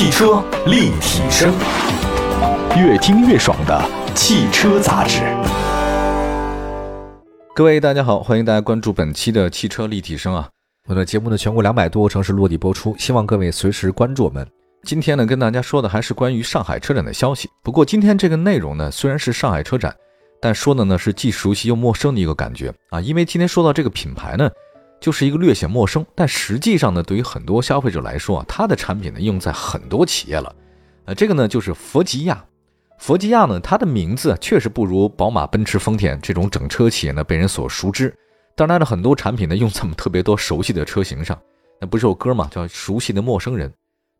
汽车立体声，越听越爽的汽车杂志。各位大家好，欢迎大家关注本期的汽车立体声啊！我的节目呢，全国两百多个城市落地播出，希望各位随时关注我们。今天呢，跟大家说的还是关于上海车展的消息。不过今天这个内容呢，虽然是上海车展，但说的呢是既熟悉又陌生的一个感觉啊！因为今天说到这个品牌呢。就是一个略显陌生，但实际上呢，对于很多消费者来说啊，它的产品呢用在很多企业了。呃，这个呢就是佛吉亚。佛吉亚呢，它的名字确实不如宝马、奔驰、丰田这种整车企业呢被人所熟知。但它的很多产品呢用在我们特别多熟悉的车型上。那不是有歌嘛，叫《熟悉的陌生人》。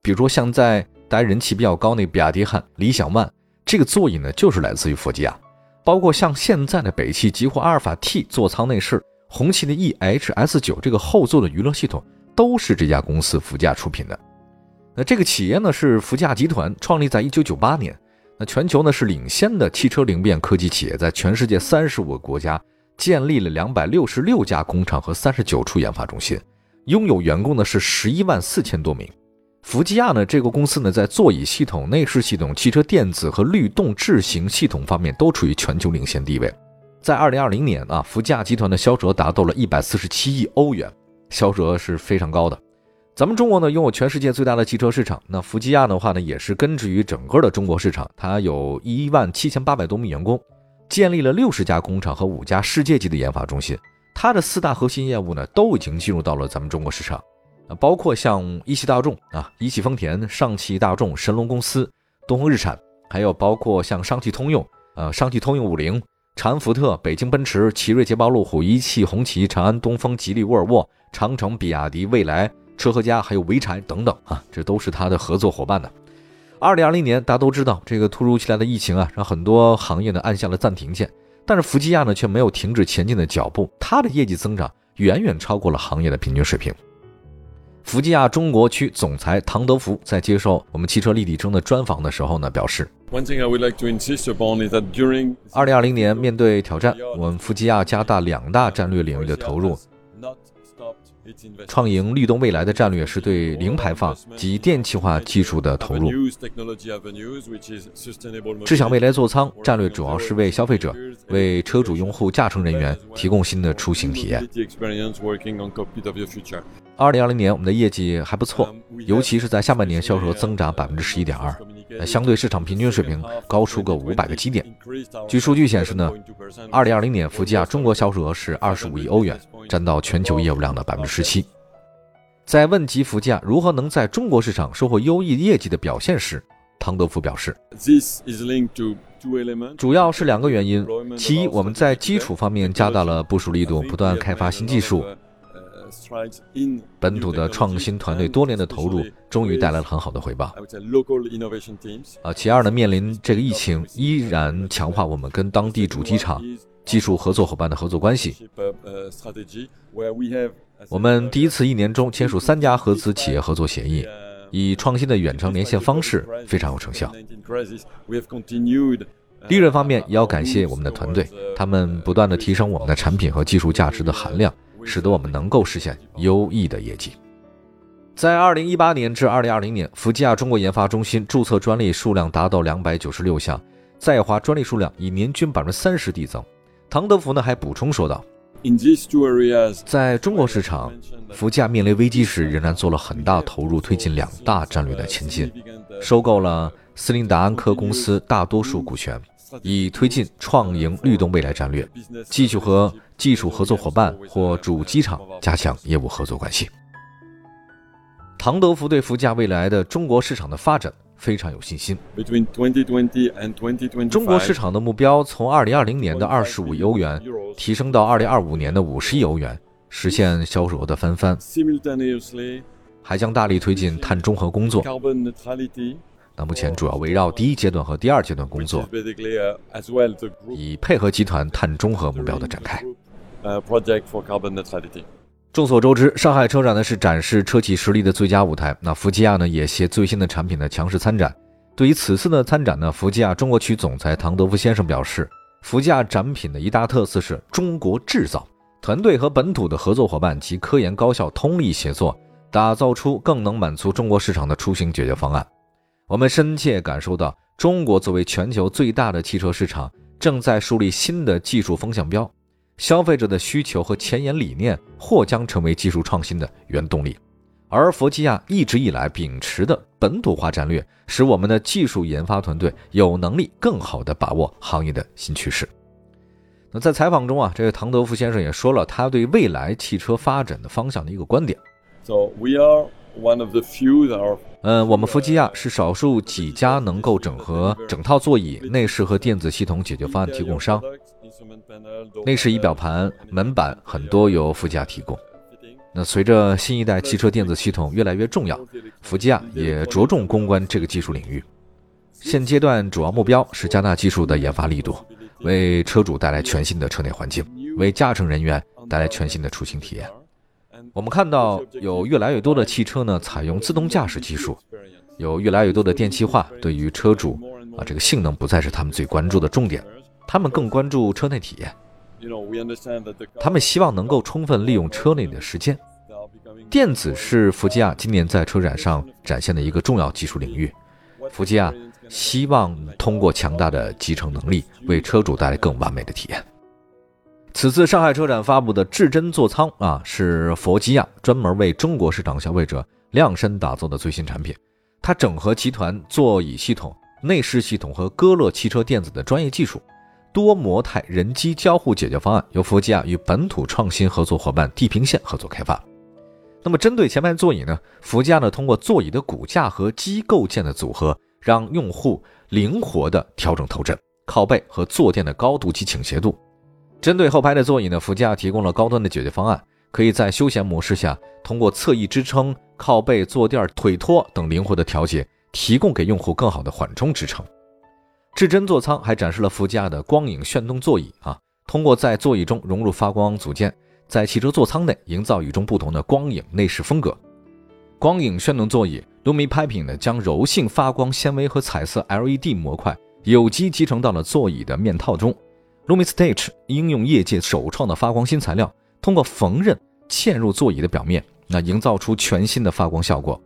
比如说像在大家人气比较高那个比亚迪汉、理想 ONE，这个座椅呢就是来自于佛吉亚。包括像现在的北汽极狐阿尔法 T 座舱内饰。红旗的 E H S 九这个后座的娱乐系统都是这家公司福驾出品的。那这个企业呢是福驾集团创立在一九九八年，那全球呢是领先的汽车零变科技企业，在全世界三十五个国家建立了两百六十六家工厂和三十九处研发中心，拥有员工呢是十一万四千多名。福吉亚呢这个公司呢在座椅系统、内饰系统、汽车电子和律动智行系统方面都处于全球领先地位。在二零二零年啊，福驾集团的销售额达到了一百四十七亿欧元，销售额是非常高的。咱们中国呢，拥有全世界最大的汽车市场。那福吉亚的话呢，也是根植于整个的中国市场。它有一万七千八百多名员工，建立了六十家工厂和五家世界级的研发中心。它的四大核心业务呢，都已经进入到了咱们中国市场。啊，包括像一汽大众啊、一汽丰田、上汽大众、神龙公司、东风日产，还有包括像上汽通用、呃，上汽通用五菱。长安福特、北京奔驰、奇瑞、捷豹、路虎、一汽、红旗、长安、东风、吉利、沃尔沃、长城、比亚迪、蔚来、车和家，还有潍柴等等啊，这都是它的合作伙伴呢。二零二零年，大家都知道这个突如其来的疫情啊，让很多行业呢按下了暂停键，但是福吉亚呢却没有停止前进的脚步，它的业绩增长远远超过了行业的平均水平。福吉亚中国区总裁唐德福在接受我们汽车立体声的专访的时候呢，表示。二零二零年面对挑战，我们福吉亚加大两大战略领域的投入。创赢律动未来的战略是对零排放及电气化技术的投入。智享未来座舱战略主要是为消费者、为车主、用户、驾乘人员提供新的出行体验。二零二零年我们的业绩还不错，尤其是在下半年销售增长百分之十一点二。相对市场平均水平高出个五百个基点。据数据显示呢，二零二零年福吉亚中国销售额是二十五亿欧元，占到全球业务量的百分之十七。在问及福吉亚如何能在中国市场收获优异业绩的表现时，汤德福表示，主要是两个原因：其一，我们在基础方面加大了部署力度，不断开发新技术。本土的创新团队多年的投入，终于带来了很好的回报。啊，其二呢，面临这个疫情，依然强化我们跟当地主机厂、技术合作伙伴的合作关系。我们第一次一年中签署三家合资企业合作协议，以创新的远程连线方式非常有成效。利润方面也要感谢我们的团队，他们不断的提升我们的产品和技术价值的含量。使得我们能够实现优异的业绩。在二零一八年至二零二零年，福吉亚中国研发中心注册专利数量达到两百九十六项，在华专利数量以年均百分之三十递增。唐德福呢还补充说道：“在中国市场，福吉亚面临危机时，仍然做了很大投入，推进两大战略的前进，收购了斯林达安科公司大多数股权。”以推进创盈律动未来战略，继续和技术合作伙伴或主机厂加强业务合作关系。唐德福对福驾未来的中国市场的发展非常有信心。中国市场的目标从二零二零年的二十五亿欧元提升到二零二五年的五十亿欧元，实现销售额的翻番。还将大力推进碳中和工作。那目前主要围绕第一阶段和第二阶段工作，以配合集团碳中和目标的展开。众所周知，上海车展呢是展示车企实力的最佳舞台。那福吉亚呢也携最新的产品呢强势参展。对于此次的参展呢，福吉亚中国区总裁唐德夫先生表示，福吉亚展品的一大特色是中国制造，团队和本土的合作伙伴及科研高校通力协作，打造出更能满足中国市场的出行解决方案。我们深切感受到，中国作为全球最大的汽车市场，正在树立新的技术风向标。消费者的需求和前沿理念或将成为技术创新的原动力。而佛吉亚一直以来秉持的本土化战略，使我们的技术研发团队有能力更好地把握行业的新趋势。那在采访中啊，这个唐德夫先生也说了他对未来汽车发展的方向的一个观点。So we are one of the few that are 嗯，我们弗吉亚是少数几家能够整合整套座椅、内饰和电子系统解决方案提供商。内饰仪表盘、门板很多由弗吉亚提供。那随着新一代汽车电子系统越来越重要，弗吉亚也着重攻关这个技术领域。现阶段主要目标是加大技术的研发力度，为车主带来全新的车内环境，为驾乘人员带来全新的出行体验。我们看到有越来越多的汽车呢采用自动驾驶技术，有越来越多的电气化，对于车主啊这个性能不再是他们最关注的重点，他们更关注车内体验。他们希望能够充分利用车内的时间。电子是福吉亚今年在车展上展现的一个重要技术领域。福吉亚希望通过强大的集成能力，为车主带来更完美的体验。此次上海车展发布的至臻座舱啊，是佛吉亚专门为中国市场消费者量身打造的最新产品。它整合集团座椅系统、内饰系统和歌乐汽车电子的专业技术，多模态人机交互解决方案由佛吉亚与本土创新合作伙伴地平线合作开发。那么，针对前排座椅呢，佛吉亚呢通过座椅的骨架和机构件的组合，让用户灵活地调整头枕、靠背和坐垫的高度及倾斜度。针对后排的座椅呢，福吉亚提供了高端的解决方案，可以在休闲模式下通过侧翼支撑、靠背、坐垫、腿托等灵活的调节，提供给用户更好的缓冲支撑。至臻座舱还展示了福吉亚的光影炫动座椅啊，通过在座椅中融入发光组件，在汽车座舱内营造与众不同的光影内饰风格。光影炫动座椅 Lumi Piping 呢，将柔性发光纤维和彩色 LED 模块有机集成到了座椅的面套中。LumiStage 应用业界首创的发光新材料，通过缝纫嵌入座椅的表面，那营造出全新的发光效果。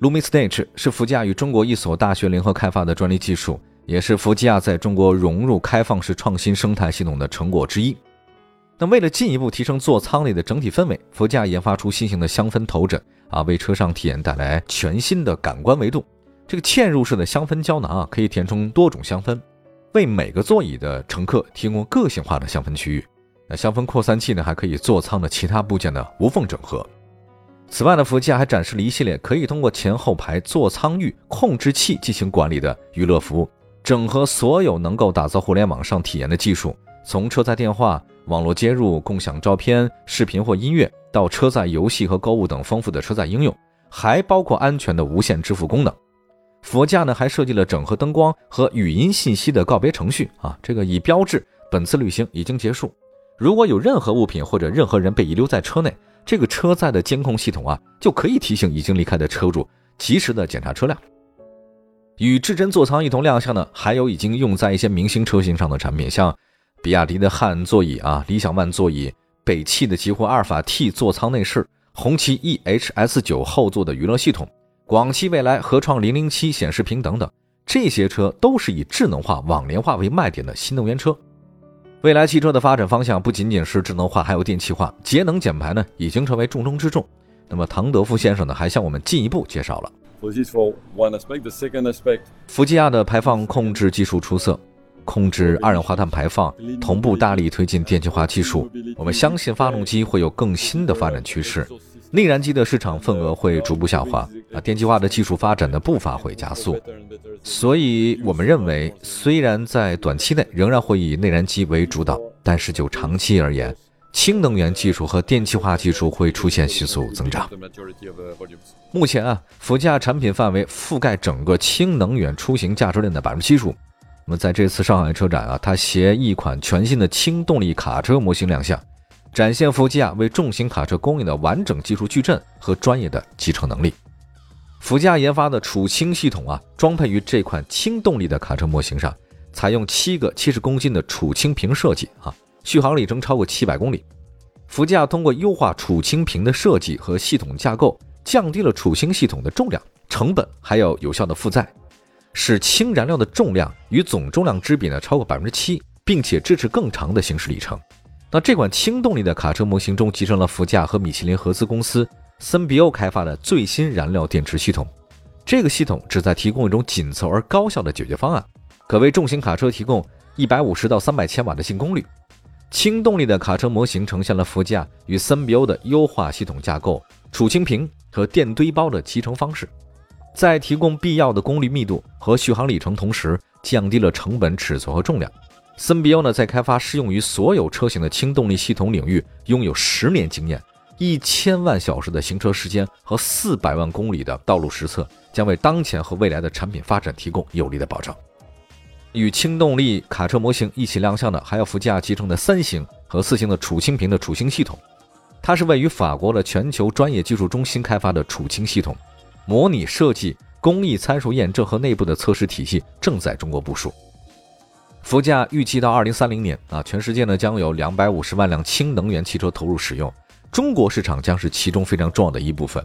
LumiStage 是福吉亚与中国一所大学联合开发的专利技术，也是福吉亚在中国融入开放式创新生态系统的成果之一。那为了进一步提升座舱内的整体氛围，福吉亚研发出新型的香氛头枕啊，为车上体验带来全新的感官维度。这个嵌入式的香氛胶囊啊，可以填充多种香氛。为每个座椅的乘客提供个性化的香氛区域，那香氛扩散器呢，还可以座舱的其他部件的无缝整合。此外呢，福吉亚还展示了一系列可以通过前后排座舱域控制器进行管理的娱乐服务，整合所有能够打造互联网上体验的技术，从车载电话、网络接入、共享照片、视频或音乐，到车载游戏和购物等丰富的车载应用，还包括安全的无线支付功能。佛驾呢还设计了整合灯光和语音信息的告别程序啊，这个以标志本次旅行已经结束。如果有任何物品或者任何人被遗留在车内，这个车载的监控系统啊就可以提醒已经离开的车主及时的检查车辆。与至臻座舱一同亮相的还有已经用在一些明星车型上的产品，像比亚迪的汉座椅啊、理想 ONE 座椅、北汽的极狐阿尔法 T 座舱内饰、红旗 EHS 九后座的娱乐系统。广汽未来合创零零七显示屏等等，这些车都是以智能化、网联化为卖点的新能源车。未来汽车的发展方向不仅仅是智能化，还有电气化、节能减排呢，已经成为重中之重。那么唐德夫先生呢，还向我们进一步介绍了。福吉亚的排放控制技术出色，控制二氧化碳排放，同步大力推进电气化技术。我们相信发动机会有更新的发展趋势。内燃机的市场份额会逐步下滑啊，电气化的技术发展的步伐会加速，所以我们认为，虽然在短期内仍然会以内燃机为主导，但是就长期而言，氢能源技术和电气化技术会出现迅速增长。目前啊，福驾产品范围覆盖整个氢能源出行价值链的百分之七十五。那么在这次上海车展啊，它携一款全新的氢动力卡车模型亮相。展现福吉亚为重型卡车供应的完整技术矩阵和专业的集成能力。福吉亚研发的储氢系统啊，装配于这款轻动力的卡车模型上，采用七个七十公斤的储氢瓶设计啊，续航里程超过七百公里。福吉亚通过优化储氢瓶的设计和系统架构，降低了储氢系统的重量、成本，还有有效的负载。使氢燃料的重量与总重量之比呢超过百分之七，并且支持更长的行驶里程。那这款轻动力的卡车模型中集成了福驾和米其林合资公司森比欧开发的最新燃料电池系统。这个系统旨在提供一种紧凑而高效的解决方案，可为重型卡车提供一百五十到三百千瓦的净功率。轻动力的卡车模型呈现了福驾与森比欧的优化系统架构、储氢瓶和电堆包的集成方式，在提供必要的功率密度和续航里程同时，降低了成本、尺寸和重量。森比欧呢，在开发适用于所有车型的轻动力系统领域拥有十年经验。一千万小时的行车时间和四百万公里的道路实测，将为当前和未来的产品发展提供有力的保障。与轻动力卡车模型一起亮相的，还有福吉亚集成的三型和四型的储氢瓶的储氢系统。它是位于法国的全球专业技术中心开发的储氢系统，模拟设计、工艺参数验证和内部的测试体系正在中国部署。福驾预计到二零三零年啊，全世界呢将有两百五十万辆氢能源汽车投入使用。中国市场将是其中非常重要的一部分。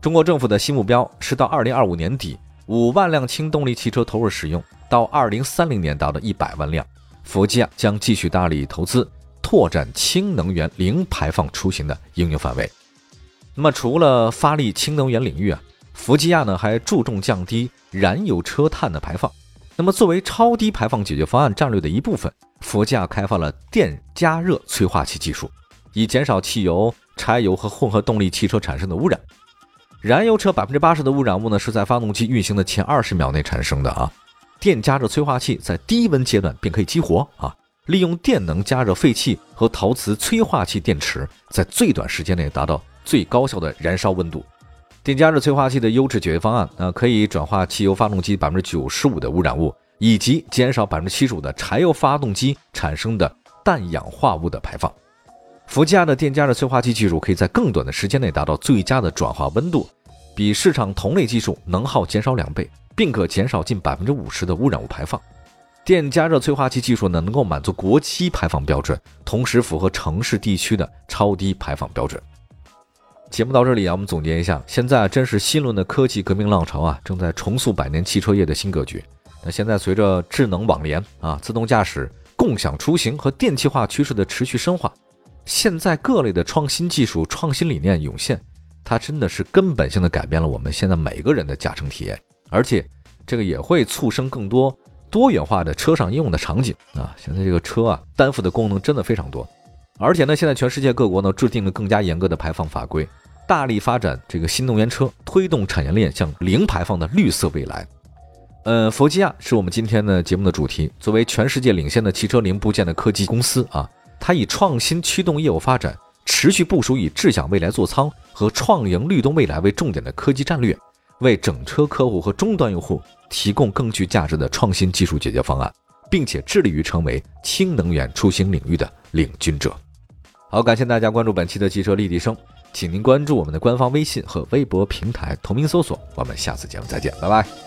中国政府的新目标是到二零二五年底，五万辆氢动力汽车投入使用，到二零三零年达到一百万辆。福吉亚将继续大力投资，拓展氢能源零排放出行的应用范围。那么，除了发力氢能源领域啊，福吉亚呢还注重降低燃油车碳的排放。那么，作为超低排放解决方案战略的一部分，福吉亚开发了电加热催化器技术，以减少汽油。柴油和混合动力汽车产生的污染，燃油车百分之八十的污染物呢是在发动机运行的前二十秒内产生的啊。电加热催化器在低温阶段便可以激活啊，利用电能加热废气和陶瓷催化器电池，在最短时间内达到最高效的燃烧温度。电加热催化器的优质解决方案啊，可以转化汽油发动机百分之九十五的污染物，以及减少百分之七十五的柴油发动机产生的氮氧化物的排放。福吉亚的电加热催化器技术可以在更短的时间内达到最佳的转化温度，比市场同类技术能耗减少两倍，并可减少近百分之五十的污染物排放。电加热催化器技术呢，能够满足国七排放标准，同时符合城市地区的超低排放标准。节目到这里啊，我们总结一下，现在真是新一轮的科技革命浪潮啊，正在重塑百年汽车业的新格局。那现在随着智能网联啊、自动驾驶、共享出行和电气化趋势的持续深化。现在各类的创新技术、创新理念涌现，它真的是根本性的改变了我们现在每个人的驾乘体验，而且这个也会促生更多多元化的车上应用的场景啊！现在这个车啊，担负的功能真的非常多，而且呢，现在全世界各国呢制定了更加严格的排放法规，大力发展这个新能源车，推动产业链向零排放的绿色未来。呃，佛吉亚是我们今天的节目的主题，作为全世界领先的汽车零部件的科技公司啊。它以创新驱动业务发展，持续部署以智享未来座舱和创盈律动未来为重点的科技战略，为整车客户和终端用户提供更具价值的创新技术解决方案，并且致力于成为氢能源出行领域的领军者。好，感谢大家关注本期的汽车立体声，请您关注我们的官方微信和微博平台，同名搜索。我们下次节目再见，拜拜。